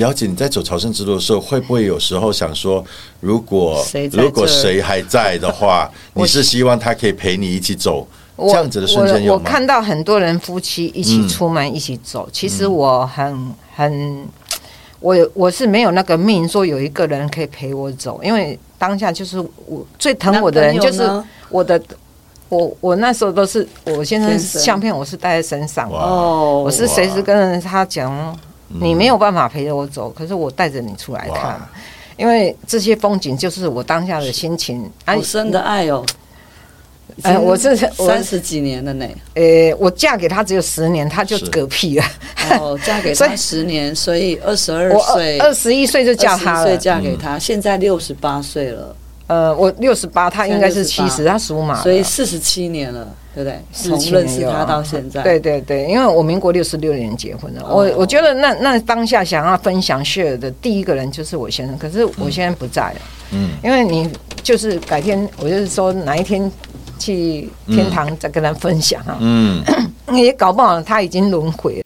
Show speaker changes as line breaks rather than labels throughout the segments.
姚姐，你在走朝圣之路的时候，会不会有时候想说，如果
谁
如果谁还在的话，你是希望他可以陪你一起走？这样子的瞬间有吗？
我我看到很多人夫妻一起出门、一起走，其实我很很，我我是没有那个命说有一个人可以陪我走，因为当下就是我最疼我的人就是我的。我我那时候都是我先生。相片，我是带在身上。的，
哦，
我是随时跟他讲，你没有办法陪着我走，可是我带着你出来看，因为这些风景就是我当下的心情。啊
好深的爱哦。
哎我是我
三十几年了呢，
呃，我嫁给他只有十年，他就嗝屁了。
哦，嫁给他十年，所以二十二
我
岁，
二十一岁就嫁他
21岁
了。
嫁给他，现在六十八岁了，
呃，我六十八，他应该是七十，他属马，
所以四十七年了，对不对？从认识他到现在，
对对对，因为我民国六十六年结婚的，我
哦。
我觉得那那当下想要分享 share 的第一个人就是我先生，可是我现在不在了，
嗯，
因为你就是改天，我就是说哪一天去天堂再跟他分享啊，
嗯，
也搞不好他已经轮回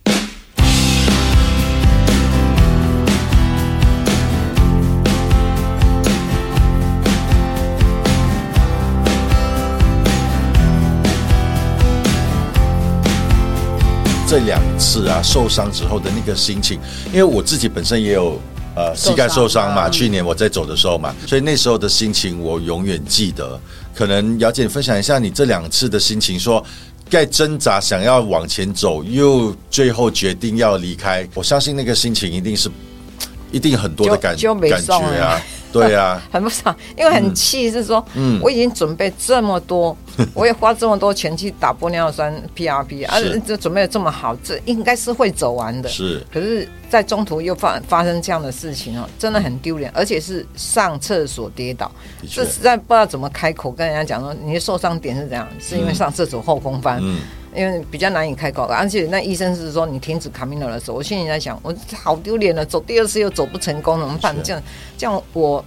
这两次啊受伤之后的那个心情，因为我自己本身也有呃膝盖受伤嘛，
嗯。
去年我在走的时候嘛，所以那时候的心情我永远记得。可能姚姐你分享一下你这两次的心情，说在挣扎想要往前走，又最后决定要离开，我相信那个心情一定是一定很多的感感觉啊
了，
对啊，
很不爽，因为很气，是说，
嗯。
我已经准备这么多，我也花这么多钱去打玻尿酸 PRP，啊
是，
这准备的这么好，这应该是会走完的。
是。
可是，在中途又发发生这样的事情哦，真的很丢脸，而且是上厕所跌倒，这实在不知道怎么开口跟人家讲说你的受伤点是怎样，是因为上厕所后空翻，
嗯。
因为比较难以开口，而且那医生是说你停止卡米诺的时候，我心里在想，我好丢脸了，走第二次又走不成功，怎么办？
是。
这样这样我。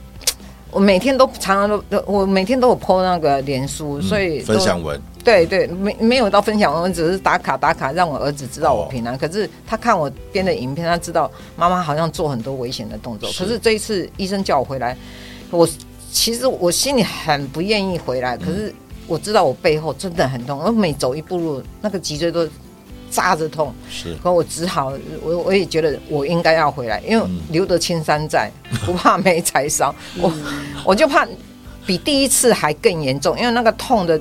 我每天都常常都，我每天都有 PO 那个脸书，所以都
分享文，
对对，没没有到分享，我们只是打卡打卡，让我儿子知道我
哦
平安。可是他看我编的影片，他知道妈妈好像做很多危险的动作。
是
可是这一次医生叫我回来，我其实我心里很不愿意回来，可是我知道我背后真的很痛，我每走一步路，那个脊椎都扎着痛。
是
可我只好，我我也觉得我应该要回来，因为
嗯
留得青山在，不怕没柴烧。我我就怕比第一次还更严重，因为那个痛的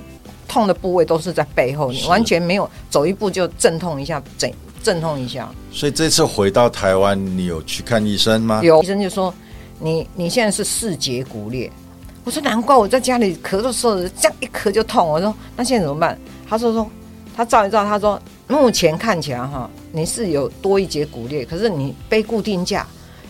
痛的部位都是在背后，你完全没有走一步就阵痛一下，阵阵痛一下。
所以这次回到台湾，你有去看医生吗？
有医生就说你你现在是四节骨裂。我说难怪我在家里咳的时候这样一咳就痛。我说那现在怎么办？他说说他照一照，他说目前看起来哈你是有多一节骨裂，可是你背固定架，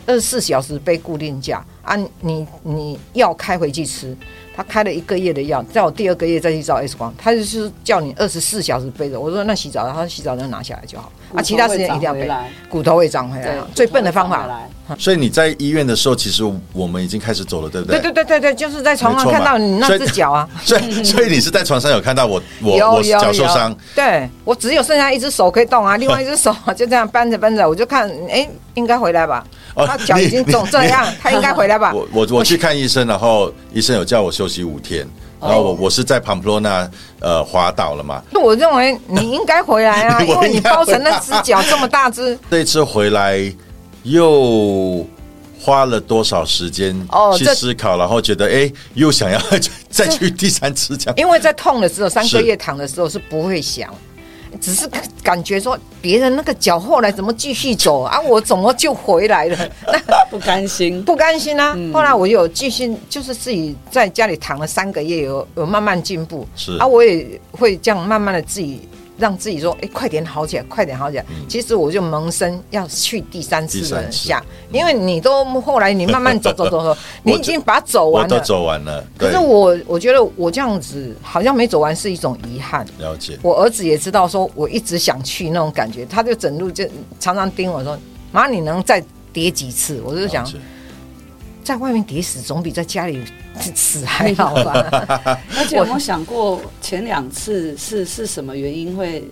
二十四小时背固定架啊，你你药开回去吃。他开了一个月的药，在我第二个月再去照 X 光，他就是叫你二十四小时背着。我说那洗澡，他说洗澡就拿下来就好，啊，其他时间一定要背，
骨头会长回来
骨头会长回来
对
啊，，最笨的方法。
所以你在医院的时候，其实我们已经开始走了，对不
对
对？
对对对对，就是在床上看到你那只脚啊，
所以，所以你是在床上有看到我，我我脚受伤，，
对我只有剩下一只手可以动啊，另外一只手 就这样搬着搬着，我就看，哎，应该回来吧？
哦
他脚已经肿这样，他应该回来吧？
我我我去看医生，然后医生有叫我休息五天，然后我我是在庞普罗纳呃滑倒了嘛，那
我认为你应该回来啊，因为你包成那只脚这么大只，
这一次回来又花了多少时间去
哦这
思考，然后觉得哎，又想要 再去第三次这样。
因为在痛的时候，三个月躺的时候是不会想。只是感觉说别人那个脚后来怎么继续走啊，我怎么就回来了？那
不甘心，
不甘心啊！后来我有继续，就是自己在家里躺了三个月，有有慢慢进步。
是
啊，我也会这样慢慢的自己让自己说，哎、快点好起来，快点好起来。其实我就萌生要去第三次的下，因为你都后来你慢慢走走走走，你已经把它走完了。
走完了，
可是，我我觉得我这样子好像没走完是一种遗憾。
了解。
我儿子也知道，说我一直想去那种感觉，他就整路就常常盯我说：“妈，你能再跌几次？”我就想在外面跌死总比在家里死还好吧？
而且有没有想过前两次是是什么原因会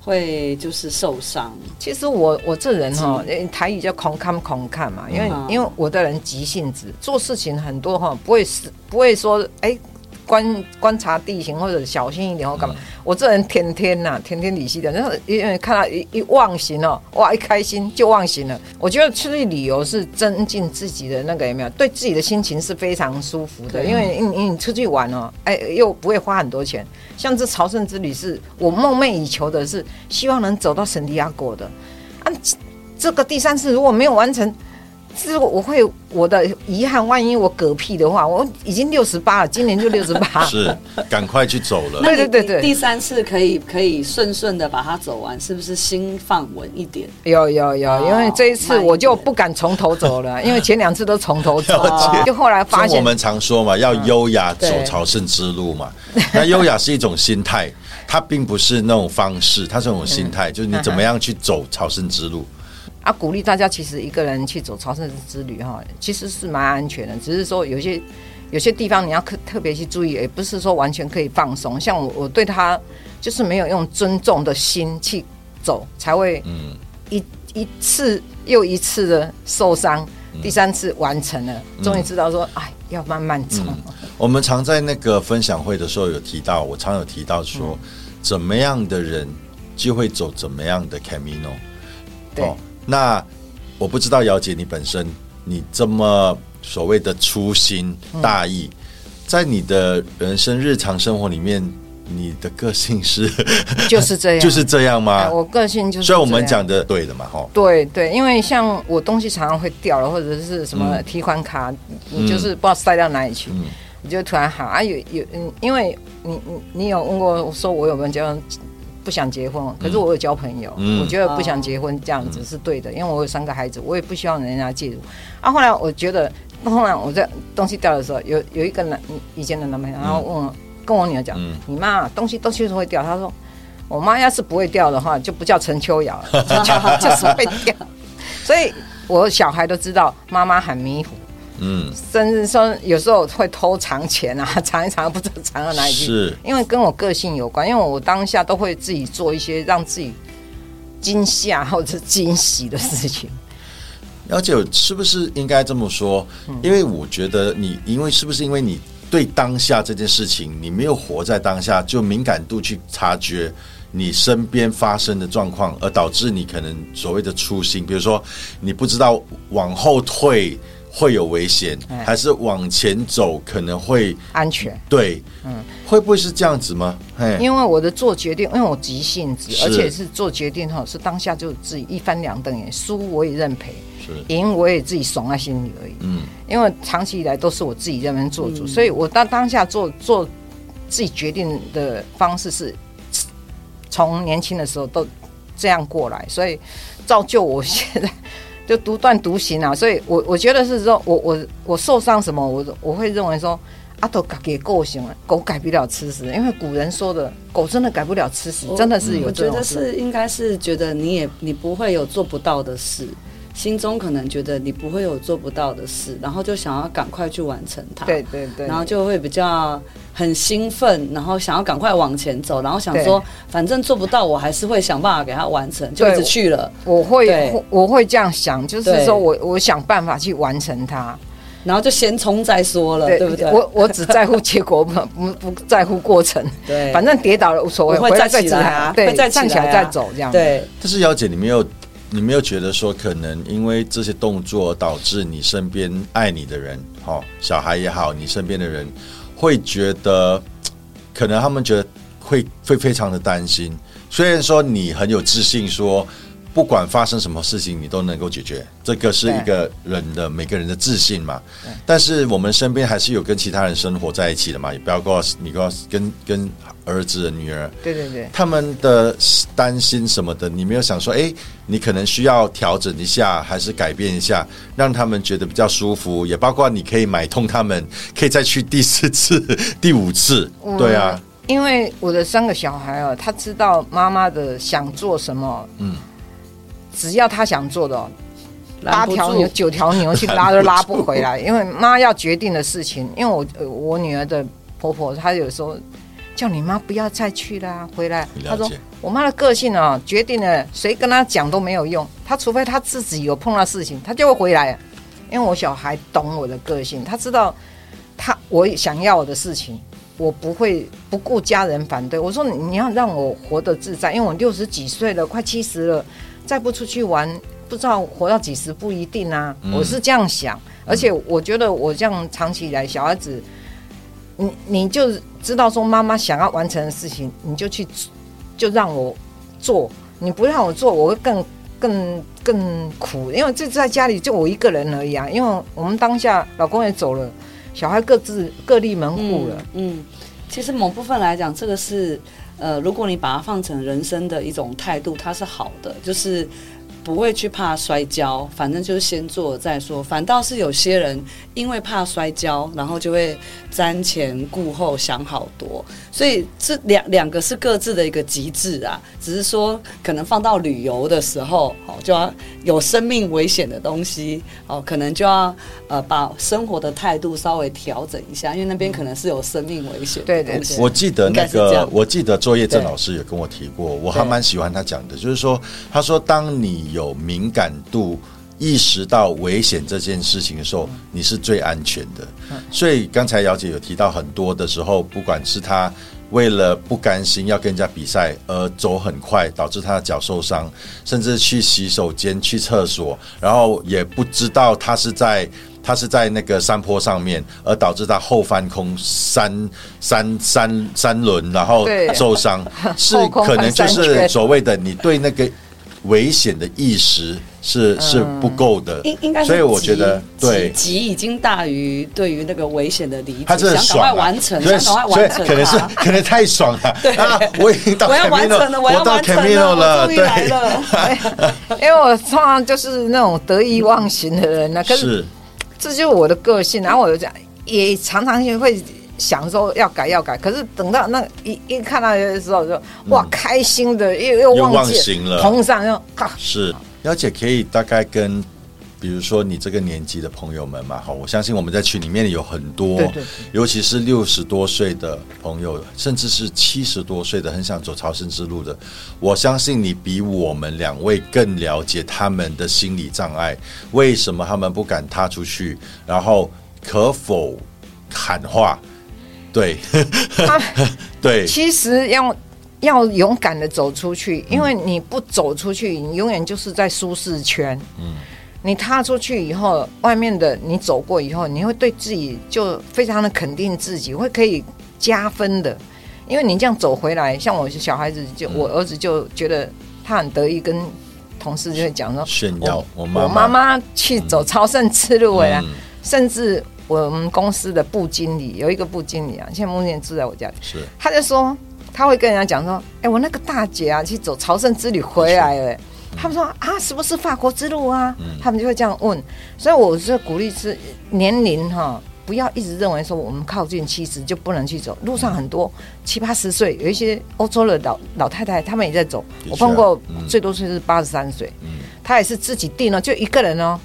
会就是受伤？
其实我我这人哈，呃台语叫空看空看嘛，因为、
嗯
因为我的人急性子，做事情很多哈，不会是不会说哎。观观察地形或者小心一点或干嘛？我这人天天呐、天天理性的，然后因为看到一一忘形哦，哇，一开心就忘形了。我觉得出去旅游是增进自己的那个有没有？对自己的心情是非常舒服的，
对
因为你你出去玩哦，哎，又不会花很多钱。像这朝圣之旅是我梦寐以求的是，希望能走到圣地亚哥的。啊，这这个第三次如果没有完成，这我会我的遗憾。万一我嗝屁的话，我已经六十八了，今年就六十八。
是赶快去走了。
对对对对
第三次可以可以顺顺的把它走完，是不是心放稳一点？
有有有，
哦
因为这一次我就不敢从头走了，因为前两次都从头走就后来发现
我们常说嘛，要优雅走朝圣之路嘛。那优雅是一种心态，它并不是那种方式，它是一种心态，就是你怎么样去走朝圣之路。
啊，鼓励大家其实一个人去走朝圣之旅哈，其实是蛮安全的，只是说有些有些地方你要特特别去注意，也不是说完全可以放松。像我我对他就是没有用尊重的心去走，才会
嗯，
一一次又一次的受伤，
嗯
第三次完成了，终于知道说，哎，要慢慢走。
我们常在那个分享会的时候有提到，我常有提到说，怎么样的人就会走怎么样的 Camino。
对
那我不知道姚姐你本身你这么所谓的粗心大意，在你的人生日常生活里面，你的个性是
就是这样，
就是这样吗
哎？我个性就是这样。
所以我们讲的对的嘛，哈。
对对，因为像我东西常常会掉了，或者是什么提款卡，你就是不知道塞到哪里去，
嗯
你就突然喊啊，有有嗯，因为你你你有问过说我有没有交不想结婚，可是我有交朋友，
嗯
我觉得不想结婚这样子是对的，因为我有三个孩子，我也不希望人家介入。啊，后来我觉得，后来我在东西掉的时候，有有一个男以前的男朋友，然后问我跟我女儿讲，
嗯
你妈东西东西都会掉，她说。我妈要是不会掉的话，就不叫陈秋瑶了，就叫 就是会掉。所以我小孩都知道妈妈很迷糊，
嗯，
甚至说有时候会偷藏钱啊，藏一藏不知道藏到哪里去。
是
因为跟我个性有关，因为我当下都会自己做一些让自己惊吓或者惊喜的事情。
了解是不是应该这么说？因为我觉得你，因为是不是因为你对当下这件事情，你没有活在当下，就敏感度去察觉你身边发生的状况，而导致你可能所谓的粗心，比如说你不知道往后退会有危险，
哎。
还是往前走可能会
安全，
对，嗯，会不会是这样子吗？
因为我的做决定，因为我急性子，而且是做决定哈，是当下就自己一翻两瞪眼，输我也认赔，
是，
赢我也自己爽在心里而已。
嗯，
因为长期以来都是我自己认为做主，所以我当当下做做自己决定的方式是从年轻的时候都这样过来，所以造就我现在就独断独行啊。所以我我觉得是说我我我受伤什么，我我会认为说。阿斗给狗行了，狗改不了吃屎，因为古人说的，狗真的改不了吃屎，真的是有这种
我觉得。是应该是觉得你也你不会有做不到的事，心中可能觉得你不会有做不到的事，然后就想要赶快去完成它。
对对对，
然后就会比较很兴奋，然后想要赶快往前走，然后想说反正做不到，我还是会想办法给它完成，就一直去了。
我会我会这样想，就是说我我想办法去完成它。
然后就先冲再说了，对不对？
我我只在乎结果，不不不在乎过程。
对，
反正跌倒了无所谓，
会
再
站起来啊
对，
会站起来啊
站起来再走这样。，
对
但是姚姐，你们有，你没有觉得说，可能因为这些动作导致你身边爱你的人，哈，小孩也好，你身边的人会觉得，可能他们觉得会会非常的担心。虽然说你很有自信说。不管发生什么事情，你都能够解决，这个是一个人的每个人的自信嘛。但是我们身边还是有跟其他人生活在一起的嘛，也不要告诉你告诉跟跟儿子、女儿，
对对对，
他们的担心什么的，你没有想说，哎、你可能需要调整一下，还是改变一下，让他们觉得比较舒服，也包括你可以买通他们，可以再去第四次、第五次，对啊，
因为我的三个小孩哦，他知道妈妈的想做什么，
嗯，
只要他想做的哦，八条牛、九条牛去拉都拉不回来，因为妈要决定的事情，因为我呃我女儿的婆婆她有时候叫你妈不要再去啦，回来。她说我妈的个性啊，决定了谁跟她讲都没有用，她除非她自己有碰到事情，她就会回来。因为我小孩懂我的个性，他知道他我想要的事情，我不会不顾家人反对。我说你要让我活得自在，因为我六十几岁了，快七十了，再不出去玩，不知道活到几十不一定啊。
嗯
我是这样想，而且我觉得我这样长期以来，小孩子，你你就知道说妈妈想要完成的事情，你就去就让我做，你不让我做，我会更更更苦，因为这在家里就我一个人而已啊。因为我们当下老公也走了，小孩各自各立门户了。
嗯，嗯，其实某部分来讲，这个是呃，如果你把它放成人生的一种态度，它是好的，就是不会去怕摔跤，反正就是先做再说。反倒是有些人因为怕摔跤，然后就会瞻前顾后，想好多。所以这两两个是各自的一个极致啊，只是说可能放到旅游的时候，哦，就要有生命危险的东西，哦，可能就要呃把生活的态度稍微调整一下，因为那边可能是有生命危险
对对对
我记得那个，我记得作业郑老师也跟我提过，我还蛮喜欢他讲的，就是说，他说当你有敏感度。意识到危险这件事情的时候，你是最安全的。所以刚才姚姐有提到很多的时候，不管是他为了不甘心要跟人家比赛而走很快，导致他的脚受伤，甚至去洗手间、去厕所，然后也不知道他是在他是在那个山坡上面，而导致他后翻空三三三三轮，然后受伤，是可能就是所谓的你对那个危险的意识是是不够的，
应应该是
所以我觉得对。
急急已经大于对于那个危险的理解，
他真的
想赶快完成，
所以
想赶快
所以
完成它，
可能是可能太爽了。啊！我已经到
我要完
Camino，
成了，我要
到
完成
Camino
了，我终于来
对，
了。
因为我通常就是那种得意忘形的人呢、可是
是。
这就是我的个性，然后我就这样也常常也会想说要改要改，可是等到那一一看到的时候就哇开心的又又
又
忘记
忘形了。
碰上又啊。
是，姚姐可以大概跟，比如说你这个年纪的朋友们嘛，好，我相信我们在群里面有很多，
对对对。
尤其是六十多岁的朋友，甚至是七十多岁的，很想走朝圣之路的，我相信你比我们两位更了解他们的心理障碍，为什么他们不敢踏出去，然后可否喊话？对，
他
对，
其实要要勇敢的走出去，因为你不走出去，你永远就是在舒适圈。嗯，你踏出去以后，外面的你走过以后，你会对自己就非常的肯定自己，会可以加分的。因为你这样走回来，像我小孩子就，我儿子就觉得他很得意，跟同事就会讲说，
炫耀我
我
妈
妈。妈去走朝圣之路回来，
嗯。
甚至我们公司的部经理有一个部经理啊，现在目前住在我家里，
是
他就说他会跟人家讲说，哎、我那个大姐啊去走朝圣之旅回来了。他们说啊，是不是法国之路啊？他们就会这样问，所以我是鼓励是年龄哈，不要一直认为说我们靠近七十就不能去走，路上很多七八十岁，有一些欧洲的老老太太，他们也在走。我碰过
嗯
最多岁是八十三岁，
嗯
他也是自己订了，就一个人哦，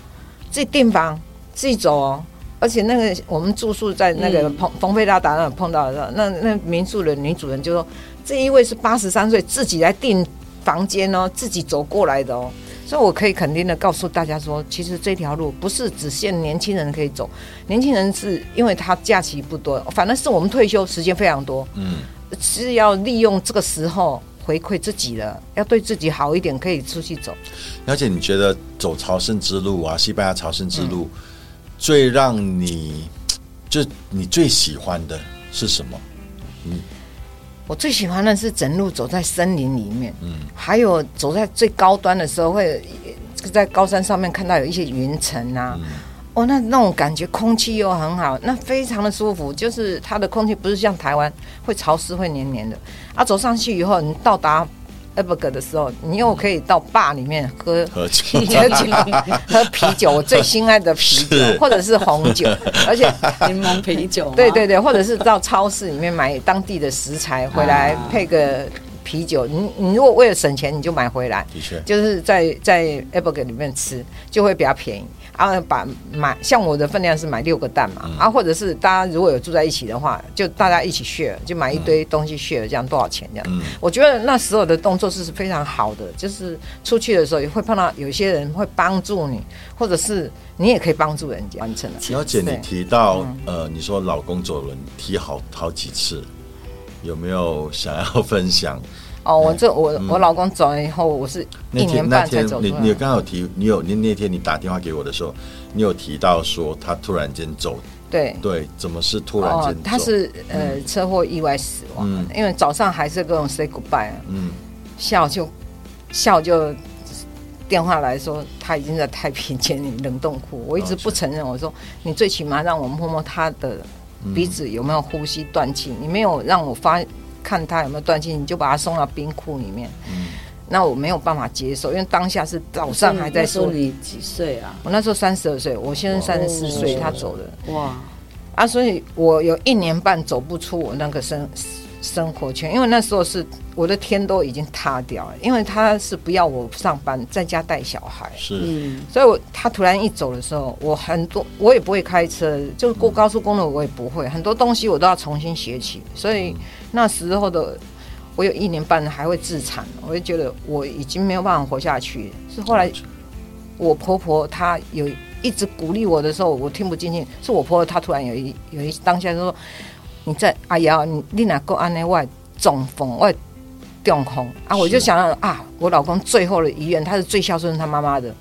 自己订房，自己走哦。而且那个我们住宿在那个
嗯
蓬蓬佩拉达那碰到的时候，那那民宿的女主人就说，这一位是八十三岁自己来订房间哦，自己走过来的哦。所以我可以肯定的告诉大家说，其实这条路不是只限年轻人可以走，年轻人是因为他假期不多，反正是我们退休时间非常多，
嗯，
是要利用这个时候回馈自己的，要对自己好一点，可以出去走。
而且你觉得走朝圣之路啊，西班牙朝圣之路，最让你就你最喜欢的是什么？
嗯我最喜欢的是整路走在森林里面，嗯，还有走在最高端的时候，会在高山上面看到有一些云层啊，哦，那那种感觉，空气又很好，那非常的舒服。就是它的空气不是像台湾会潮湿、会黏黏的，啊，走上去以后，你到达 e b e g 的时候，你又可以到坝里面喝
喝酒。
啤酒，喝啤酒，我最心爱的啤酒，或者是红酒，而且
柠檬啤酒，
对对对，或者是到超市里面买当地的食材回来
啊。
配个啤酒。你你如果为了省钱，你就买回来，
的确，
就是在在 a b e g 里面吃就会比较便宜啊，把买像我的分量是买六个蛋嘛，啊，或者是大家如果有住在一起的话，就大家一起 share，就买一堆东西 share，这样多少钱这样？
嗯
我觉得那时候的动作是非常好的，就是出去的时候也会碰到有一些人会帮助你，或者是你也可以帮助人家完成了。
小姐，你提到呃，你说老公走了，你提好好几次，有没有想要分享？
哦，我这我我老公走了以后，我是
那
一年半才走
你你
来。
刚好提，你有你那天你打电话给我的时候，你有提到说他突然间走，
对，
对，怎么是突然间走？
他是呃车祸意外死亡，
嗯。
因为早上还是跟我 say goodbye，
嗯。
下午就下午就电话来说他已经在太平间里冷冻库，我一直不承认，我说你最起码让我摸摸他的鼻子有没有呼吸断气，你没有让我发看他有没有断气，你就把他送到冰库里面，
嗯
那我没有办法接受，因为当下是早上还在说。
你几岁啊？
我那时候三十二岁，我现在三十四岁，
哦
他走了。
哇，
啊，所以我有一年半走不出我那个生生活圈，因为那时候是我的天都已经塌掉了，因为他是不要我上班，在家带小孩，
是
嗯，
所以我他突然一走的时候，我很多我也不会开车，就是过高速公路我也不会，很多东西我都要重新学起，所以那时候的。我有一年半还会自残，我就觉得我已经没有办法活下去。是后来我婆婆她有一直鼓励我的时候，我听不进去。是我婆婆她突然有一有一当下就说：“你在哎呀，你你哪够安内外中风外中风啊？”我就想到啊，我老公最后的遗愿，他是最孝顺他妈妈的，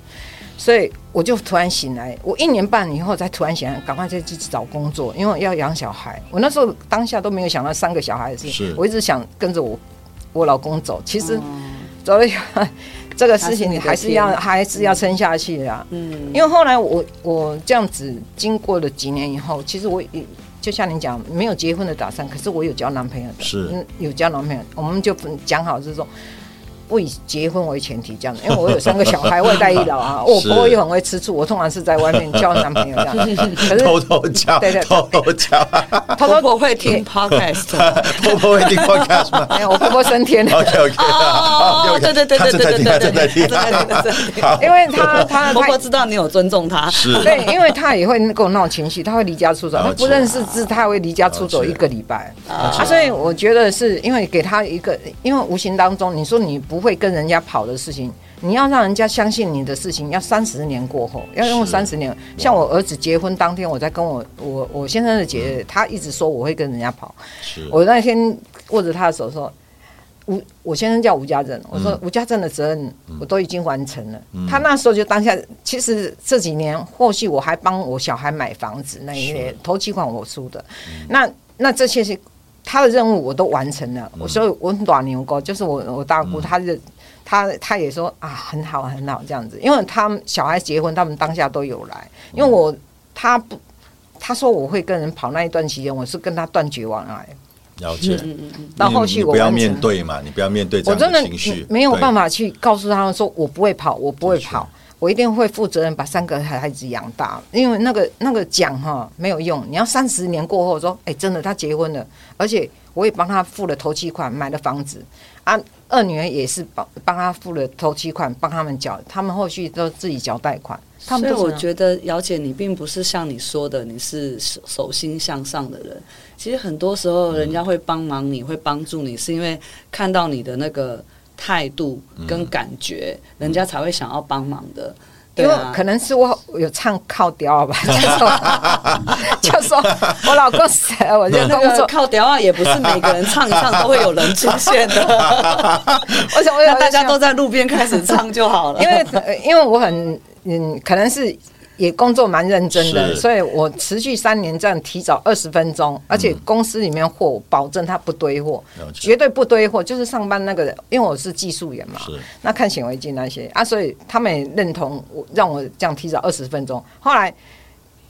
所以我就突然醒来。我一年半以后才突然醒来，赶快再去找工作，因为要养小孩。我那时候当下都没有想到三个小孩的事
是
我一直想跟着我我老公走。其实走了以后，这个事情你还是要
还是
要撑下去的啊。
嗯，
因为后来我我这样子经过了几年以后，其实我也就像你讲，没有结婚的打算，可是我有交男朋友的，
是
嗯，有交男朋友，我们就讲好这种。不以结婚为前提这样的，因为我有三个小孩，外带一老啊，我婆婆又很会吃醋，我通常是在外面交男朋友这样，可是
偷偷交，
对对
偷偷交，
偷偷
婆婆会听 podcast
婆婆会听 podcast 吗？
没有，我婆婆升天。了
，？OK OK，
哦，对对对对对对对对，
因为她她她
婆婆知道你有尊重她，
是。
对，因为他也会跟我闹情绪，他会离家出走，他不认识字，他会离家出走一个礼拜。啊。所以我觉得是因为给他一个，因为无形当中，你说你不会跟人家跑的事情，你要让人家相信你的事情，要三十年过后，要用三十年。像我儿子结婚当天，我在跟我我我先生的姐姐，他一直说我会跟人家跑，
是。
我那天握着他的手说。吴，我先生叫吴家正，我说
嗯。
吴家正的责任我都已经完成了。他那时候就当下，其实这几年后续我还帮我小孩买房子，那一类头期款我出的，那那这些是他的任务我都完成了。我所以我暖牛沟就是我我大姑，她的她她也说啊很好很好这样子，因为他们小孩结婚，他们当下都有来，因为我他不。他说我会跟人跑那一段期间，我是跟他断绝往来。
了解。
嗯嗯嗯，
到后续
我不要面对嘛，你不要面对这样
我真的
情绪，
没有办
法。
去告诉他们说我不会跑，我不会跑，我一定会负责任把三个孩子养大。因为那个那个奖哈没有用，你要三十年过后说，哎、真的他结婚了，而且我也帮他付了头期款，买了房子啊。二女儿也是帮帮他付了头期款，帮他们缴，他们后续都自己缴贷款。他们
所以我觉得姚姐你并不是像你说的你是手手心向上的人，其实很多时候人家会帮忙你，会帮助你，是因为看到你的那个态度跟感觉，人家才会想要帮忙的。
因为
啊，
可能是我有唱靠调吧，就说就说我老公死了，我就
那个
工作，
靠屌啊，也不是每个人唱一唱都会有人出现的，
我想我有
那大家都在路边开始唱就好了。
因为呃因为我很嗯，可能是也工作蛮认真的，所以我持续三年这样提早二十分钟，而且公司里面货我保证他不堆货绝对不堆货，就是上班那个人，因为我是技术员嘛，那看显微镜那些啊，所以他们也认同我，让我这样提早二十分钟。后来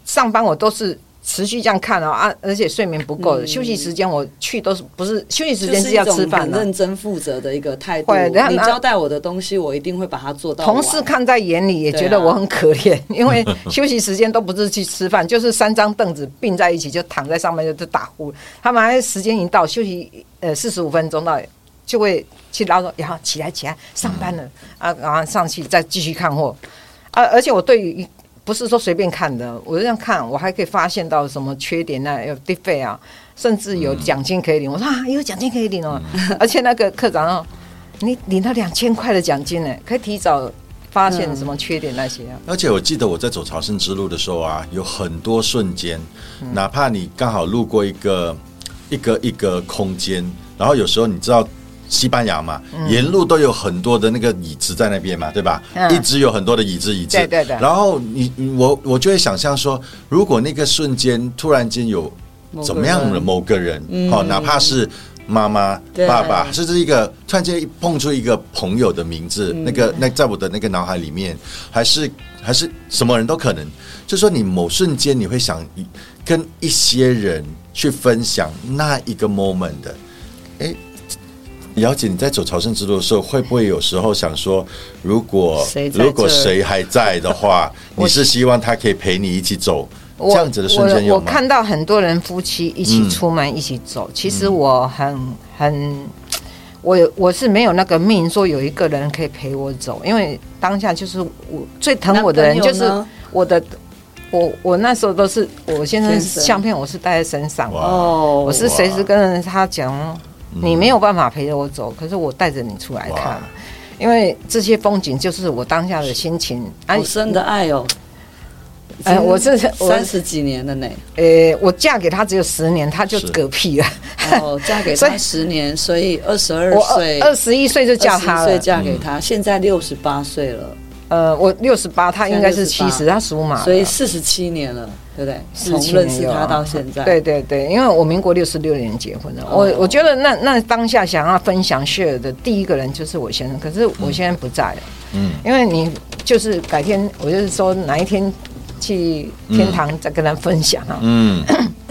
上班我都是。持续这样看哦啊，而且睡眠不够，休息时间我去都是不是休息时间
是
要吃饭的。
认真负责的一个态度。你交代我的东西，我一定会把它做到。
同事看在眼里，也觉得我很可怜，因为休息时间都不是去吃饭，就是三张凳子并在一起，就躺在上面就就打呼。他们还时间一到，休息呃四十五分钟到，就会去拉说，然后起来起来上班了啊，然后上去再继续看货啊。而且我对于不是说随便看的，我这样看，我还可以发现到什么缺点啊，有 defect 啊，甚至有奖金可以领。我说啊，有奖金可以领哦，而且那个课长哦，你领到两千块的奖金呢，可以提早发现什么缺点那些啊。
而且我记得我在走朝圣之路的时候啊，有很多瞬间，哪怕你刚好路过一个一个一个空间，然后有时候你知道西班牙嘛，沿路都有很多的那个椅子在那边嘛，对吧？
嗯
一直有很多的椅子椅子，
对对对
然后你你我我就会想象说，如果那个瞬间突然间有怎么样的某个人，哦，哪怕是。妈妈、爸爸，甚至一个突然间碰出一个朋友的名字，那个那在我的那个脑海里面，还是还是什么人都可能。就说你某瞬间你会想跟一些人去分享那一个 moment 的，哎。了解你在走朝圣之路的时候，会不会有时候想说，如果
谁
如果谁还在的话，你是希望他可以陪你一起走这样子的瞬间
我我
有吗？
看到很多人夫妻一起
嗯
出门一起走，其实我很很，我有我是没有那个命说有一个人可以陪我走，因为当下就是我最疼我的人就是我的，我我那时候都是我先生相片我是带在身上，
哇
哦，
我是随时跟他讲，你没有办法陪着我走，可是我带着你出来看，因为这些风景就是我当下的心情。啊
好深的爱哦。
哎我是我
三十几年了呢，
呃，我嫁给他只有十年，他就嗝屁了。
哦，嫁给他十年，所以二十二
我
岁，
二十一岁就嫁他
21岁
了。
嫁给他，现在六十八岁了，
呃，我六十八，他应该是七
现
十，他属马的，
所以四十七年了，对不对
？47
从认识他到现在，
对对对，因为我民国六十六年结婚的，我
哦。
我觉得那那当下想要分享 share 的第一个人就是我先生，可是我现在不在了，
嗯。
因为你就是改天，我就是说哪一天去天堂再跟他分享啊，
嗯。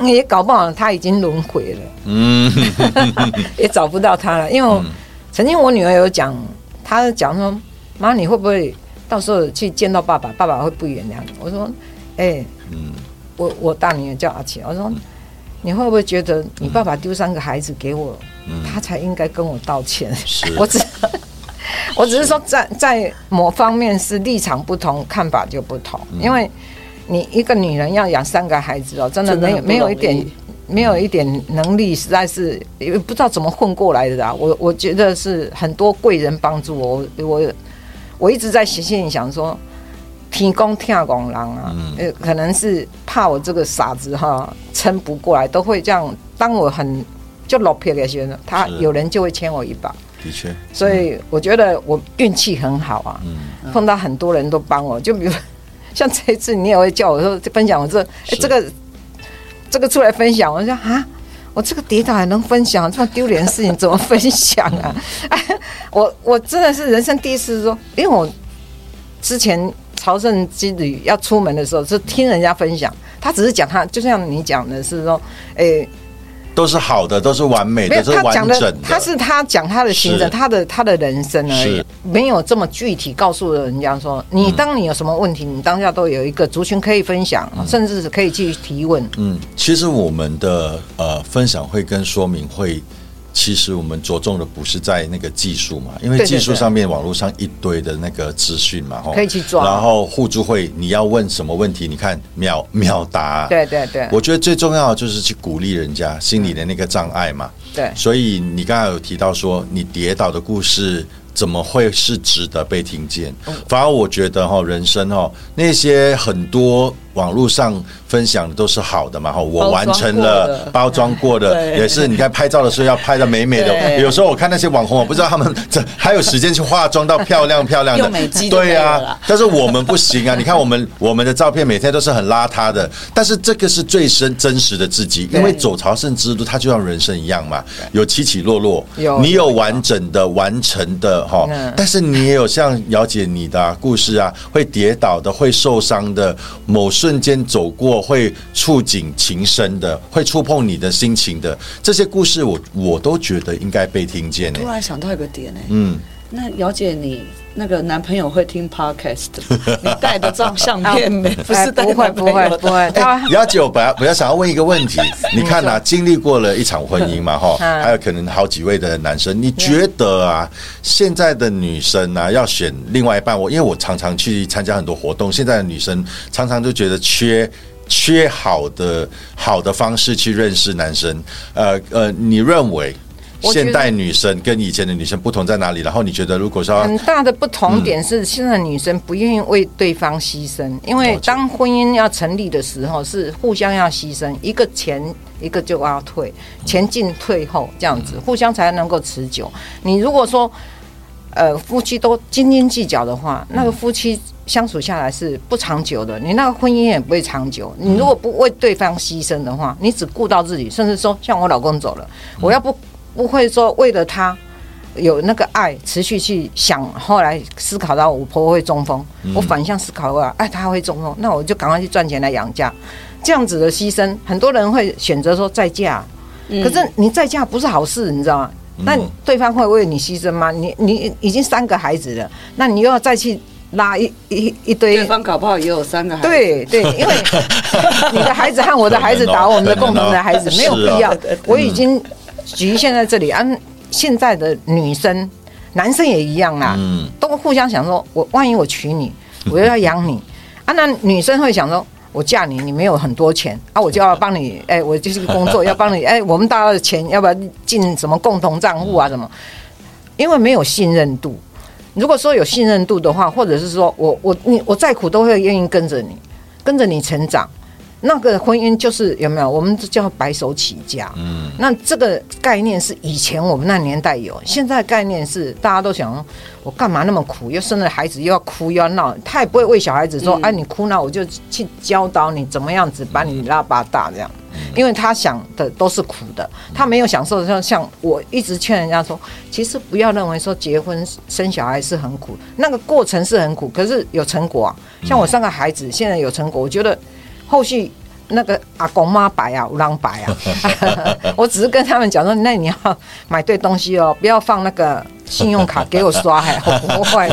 也搞不好他已经轮回了。
嗯，
也找不到他了。因为曾经我女儿有讲，她讲说：“妈，你会不会到时候去见到爸爸，爸爸会不原谅你？”我说：“哎、
嗯。
我我大女儿叫阿琪，我说你会不会觉得你爸爸丢三个孩子给我，他才应该跟我道歉？
是。
我只我只是说在在某方面是立场不同，看法就不同，因为。你一个女人要养三个孩子哦，真的没有没有一点没有一点能力，实在是也不知道怎么混过来的啊。我我觉得是很多贵人帮助我，我我我一直在心里想说，天公天公狼啊，呃，可能是怕我这个傻子哈撑不过来，都会这样。当我很就落魄的时候，他有人就会牵我一把，
的确，
所以我觉得我运气很好啊，碰到很多人都帮我，就比如 像这一次你也会叫我说分享我这、哎
是
这个这个出来分享，我就说啊。我这个跌倒还能分享，这么丢脸的事情怎么分享啊？哎，我我真的是人生第一次说，因为我之前朝圣之旅要出门的时候是听人家分享，他只是讲他，就像你讲的是说，诶、
都是好的，都是完美的，
他讲的
完整的。，
他是他讲他的行程，他的他的人生而已，没有这么具体告诉人家说，你当你有什么问题，你当下都有一个族群可以分享，甚至是可以去提问。
嗯，其实我们的呃分享会跟说明会，其实我们着重的不是在那个技术嘛，因为技术上面网络上一堆的那个资讯嘛，吼
可以去抓
然后互助会，你要问什么问题，你看秒 秒答。
对对对，
我觉得最重要的就是去鼓励人家心里的那个障碍嘛。
对
所以你刚才有提到说，你跌倒的故事怎么会是值得被听见？
嗯
反而我觉得哈，人生哈那些很多网络上分享的都是好的嘛哈，我完成了包装过的，
对。
也是你看拍照的时候要拍的美美的。有时候我看那些网红，我不知道他们 这还有时间去化妆到漂亮漂亮的，对啊
没有了。啦，
但是我们不行啊！你看我们我们的照片每天都是很邋遢的，但是这个是最深真实的自己，因为走朝圣之路，它就像人生一样嘛，有起起落落，
有
你有
有
完整的完成的哈
嗯，
但是你也有像了解你的啊故事啊，会跌倒的，会受伤的，某瞬间走过会触景情深的，会触碰你的心情的这些故事我，我都觉得应该被听见欸
突。然想到一个点呢、
嗯，
那姚姐你。那个男朋友会听 podcast，你带的照相片 没？不是带
不会不会不会，他
姚姐，我本来本来想要问一个问题，你看呐、经历过了一场婚姻嘛，哈，
嗯
还有可能好几位的男生，你觉得啊，现在的女生啊，要选另外一半，我因为我常常去参加很多活动，现在的女生常常就觉得缺。缺好的好的方式去认识男生，呃呃，你认为现代女生跟以前的女生不同在哪里？然后你觉得如果说
很大的不同点是，现在女生不愿意为对方牺牲，因为当婚姻要成立的时候，是互相要牺牲，一个前一个就要退，前进退后这样子，互相才能够持久。你如果说，呃，夫妻都斤斤计较的话，那个夫妻相处下来是不长久的，你那个婚姻也不会长久。你如果不为对方牺牲的话，你只顾到自己，甚至说像我老公走了，我要不不会说为了他。有那个爱，持续去想，后来思考到我婆婆会中风，我反向思考过，哎，她会中风，那我就赶快去赚钱来养家。这样子的牺牲，很多人会选择说再嫁，可是你再嫁不是好事，你知道吗？那对方会为你牺牲吗？你你已经三个孩子了，那你又要再去拉一一一堆
对方搞不好也有三个孩子。
对对，因为你的孩子和我的孩子打我们的共同的孩子，没有必要。我已经局限在这里啊。现在的女生、男生也一样啦，
嗯
都互相想说，我万一我娶你，我又要养你啊。那女生会想说。我嫁你，你没有很多钱啊，我就要帮你，哎、我就是工作要帮你，哎、我们大家的钱要不要进什么共同账户啊？什么？因为没有信任度。如果说有信任度的话，或者是说我我你我再苦都会愿意跟着你，跟着你成长。那个婚姻就是有没有？我们这叫白手起家。嗯，那这个概念是以前我们那年代有，现在概念是大家都想，我干嘛那么苦？又生了孩子又要哭又要闹，他也不会为小孩子说，哎、你哭闹我就去教导你怎么样子把你拉拔大这样。因为他想的都是苦的，他没有享受的像像我一直劝人家说，其实不要认为说结婚生小孩是很苦，那个过程是很苦，可是有成果啊。像我三个孩子现在有成果，我觉得后续那个阿公妈白啊，五郎白啊，我只是跟他们讲说，那你要买对东西哦，不要放那个信用卡给我刷，还 不会，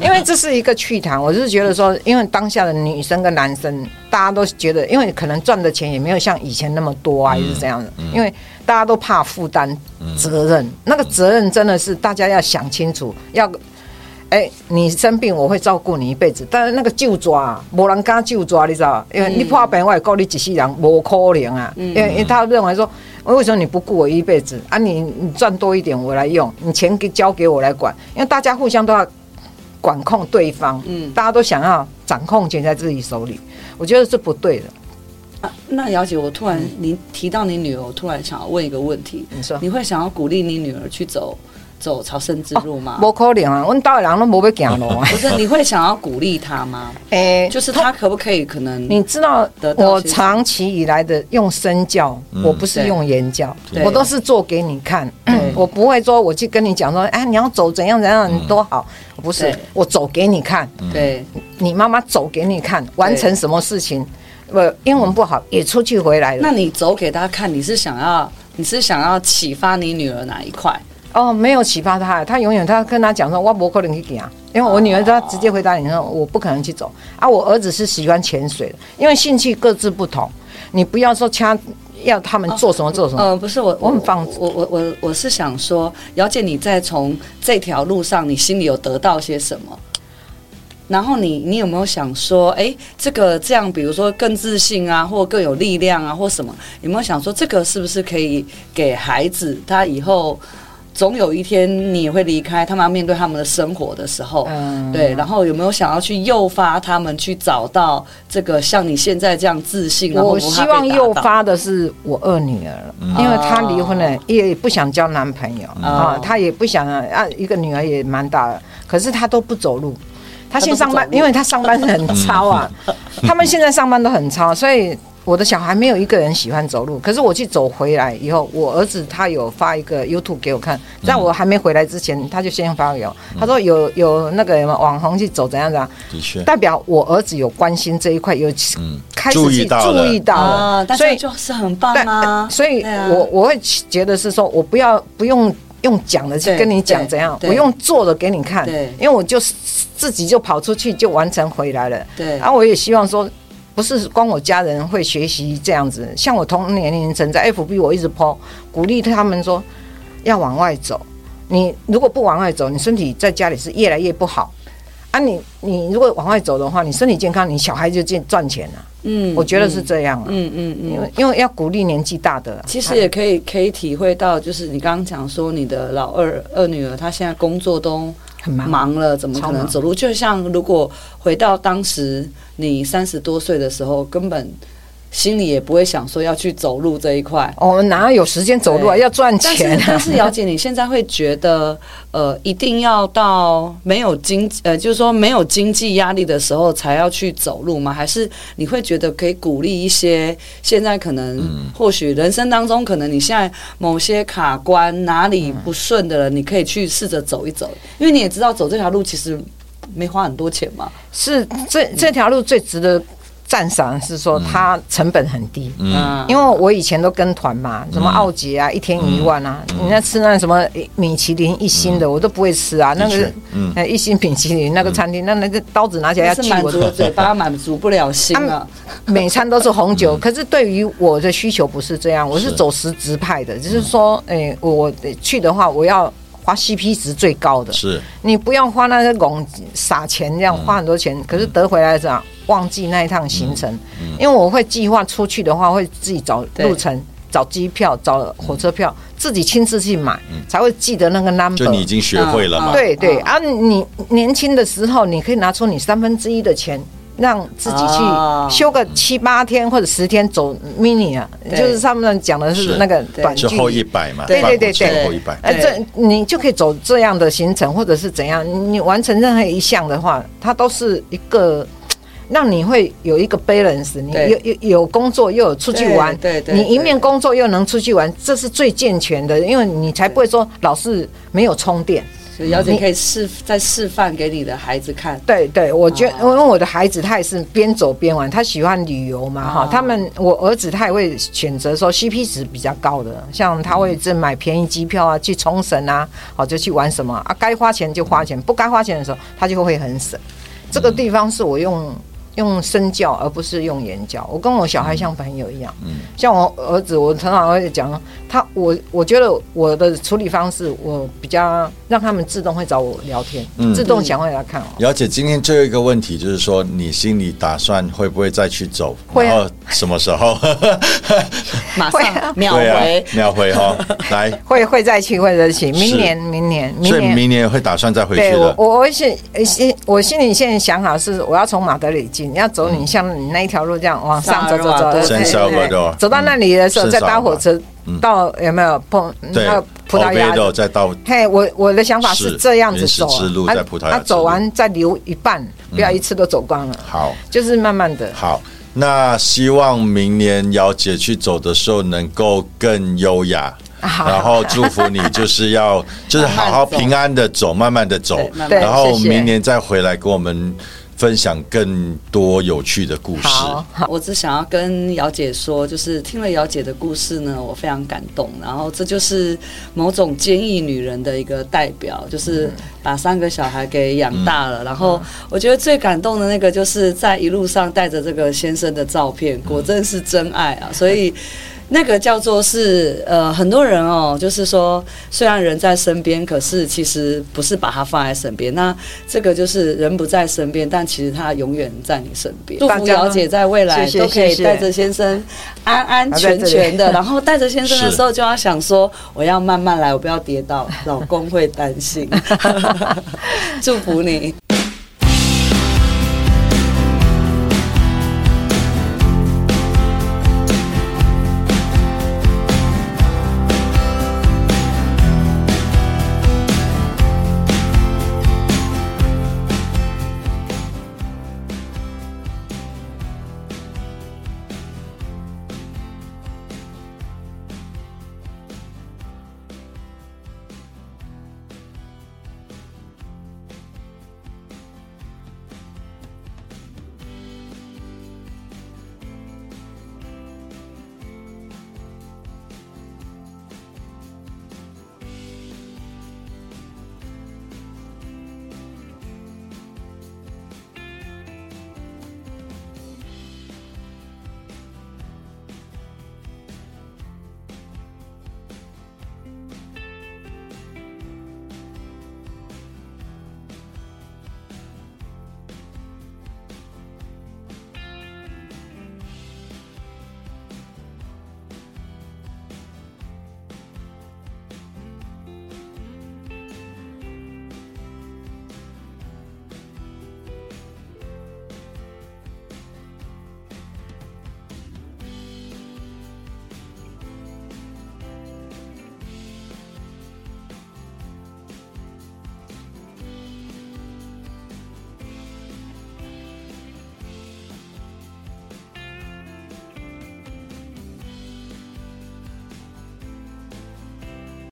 因为这是一个趣谈。我是觉得说，因为当下的女生跟男生，大家都觉得，因为可能赚的钱也没有像以前那么多啊，还是这样的，因为大家都怕负担责任，那个责任真的是大家要想清楚，要。哎、你生病我会照顾你一辈子，但是那个救抓，没人敢救抓，你知道？因为你破病，我也告你一世人，无可能啊。因为因为他认为说，为什么你不顾我一辈子啊？你你赚多一点我来用，你钱给交给我来管，因为大家互相都要管控对方，嗯，大家都想要掌控权在自己手里，我觉得是不对的。
啊那姚姐，我突然你提到你女儿，我突然想要问一个问题，
你说
你会想要鼓励你女儿去走走朝圣之路吗？
不可能啊！阮岛的人都无要行路啊。
不是，你会想要鼓励他吗？
诶、
就是他可不可以可能
你知道我长期以来的用身教，我不是用言教，我都是做给你看。我不会说我去跟你讲说，哎，你要走怎样怎样，你多好，不是，我走给你看，
对
你妈妈走给你看，完成什么事情。不，英文不好也出去回来了。
那你走给她看，你是想要你是想要启发你女儿哪一块？
哦，没有启发他，他永远他跟他讲说，我不可能去行，因为我女儿她直接回答你说，我不可能去走啊。我儿子是喜欢潜水的，因为兴趣各自不同，你不要说掐要他们做什么做什么。
呃，不是我，
我很放
我我我我是想说，姚姐，你在从这条路上，你心里有得到些什么？然后你你有没有想说，哎，这个这样，比如说更自信啊，或更有力量啊，或什么？有没有想说，这个是不是可以给孩子，他以后总有一天你也会离开，他们要面对他们的生活的时候，
嗯。
对，然后有没有想要去诱发他们去找到这个像你现在这样自信？
我希望诱发的是我二女儿，因为她离婚了，也不想交男朋友啊，她也不想啊，一个女儿也蛮大了，可是她都不走路。她先上班因为她上班很超啊，他们现在上班都很超，所以我的小孩没有一个人喜欢走路。可是我去走回来以后，我儿子他有发一个 YouTube 给我看，在我还没回来之前，他就先发给我，他说有有那个什么网红去走怎样怎样，
的确，
代表我儿子有关心这一块，有开始
注
去
意到了。
注意到
啊，
了，所以
就是很棒
对
啊，
所以我我会觉得是说我不要不用用讲的去跟你讲怎样，我用做的给你看。
对。
因为我就是自己就跑出去就完成回来了。
对。
然后我也希望说，不是光我家人会学习这样子，像我同年龄层在 FB 我一直 po 鼓励他们说要往外走。你如果不往外走，你身体在家里是越来越不好。啊你，你如果往外走的话，你身体健康，你小孩就赚赚钱了。
嗯
我觉得是这样啊。
嗯嗯嗯
因为因为要鼓励年纪大的啊，
其实也可以可以体会到，就是你刚刚讲说你的老二二女儿，她现在工作都
很忙
忙了，怎么可能走路？就像如果回到当时你三十多岁的时候，根本心里也不会想说要去走路这一块。
我们哪有时间走路啊？要赚钱啊
但！是姚姐，你现在会觉得，呃，一定要到没有经呃，就是说没有经济压力的时候才要去走路吗？还是你会觉得可以鼓励一些现在可能或许人生当中可能你现在某些卡关哪里不顺的人，你可以去试着走一走，因为你也知道走这条路其实没花很多钱嘛。
是这这条路最值得赞赏，是说它成本很低。
嗯，
因为我以前都跟团嘛，什么奥捷啊，一天一万啊，你那吃那什么米其林一星的，我都不会吃啊。那个
嗯。
呃一星米其林那个餐厅，那那个刀子拿起来要
是
锯我
满足了嘴巴，满足不了心啊。
每餐都是红酒，可是对于我的需求不是这样，我是
是。
走实质派的，就是说，哎，我去的话，我要花 CP 值最高的，
是。
你不要花那个拱撒钱这样花很多钱，可是得回来这样忘记那一趟行程，因为我会计划出去的话，会自己找路程。找机票、找火车票，自己亲自去买，才会记得那个 number。
就你已经学会了嘛？
对对。
嗯。
啊，你年轻的时候，你可以拿出你三分之一的钱，让自己
哦
去休个七八天或者十天走 mini 啊，就是他们讲的是
是。
那个短距
就后一。百嘛，
对对对对。
后一百。
哎，这你就可以走这样的行程，或者是怎样，你完成任何一项的话，它都是一个让你会有一个 balance，你有有有工作又有出去玩，
对对对。
你一面工作又能出去玩，这是最健全的，因为你才不会说老是没有充电。
所以姚姐可以示再示范给你的孩子看。
对对，我觉得，
哦
因为我的孩子他也是边走边玩，他喜欢旅游嘛哈。
哦
他们我儿子他也会选择说 CP 值比较高的，像他会这买便宜机票啊，去冲绳啊，好就去玩什么啊，该花钱就花钱，不该花钱的时候他就会很省。这个地方是我用用身教，而不是用言教。我跟我小孩像朋友一样，
嗯
像我儿子，我常常会讲他，我我觉得我的处理方式，我比较让他们自动会找我聊天，
嗯
自动想会来看我。
了解，今天最后一个问题就是说，你心里打算会不会再去走？
会啊
然后什么时候？
马上秒回，，
秒回哈，来，
会会再去，会再去。明年，明年，明
所以
年。
明年会打算再回去
我
的，。
我我心呃心我心里现在想好是，我要从马德里进，要走你像你那一条路这样往上走走走，走到那里的时候
嗯
再搭火车到有没有碰
对
到葡萄牙的？
再到
嘿，我我的想法
是
是这样子走
原始之路
啊，
在葡萄牙
啊
之路。
走完再留一半，不要一次都走光了，
好。
就是慢慢的。
好，那希望明年姚姐去走的时候能够更优雅，
好
然后祝福你，就是要 就是好好平安的走，慢慢的走然后明年再回来跟我们分享更多有趣的故事。
好，好，
我只想要跟姚姐说，就是听了姚姐的故事呢，我非常感动。然后这就是某种坚毅女人的一个代表，就是把三个小孩给养大了。然后我觉得最感动的那个，就是在一路上带着这个先生的照片，果真是真爱啊！所以。那个叫做是呃，很多人哦，就是说，虽然人在身边，可是其实不是把他放在身边。那这个就是人不在身边，但其实他永远在你身边。祝福姚姐在未来都可以带着先生安安全全的，然后带着先生的时候就要想说，我要慢慢来，我不要跌倒，老公会担心。祝福你。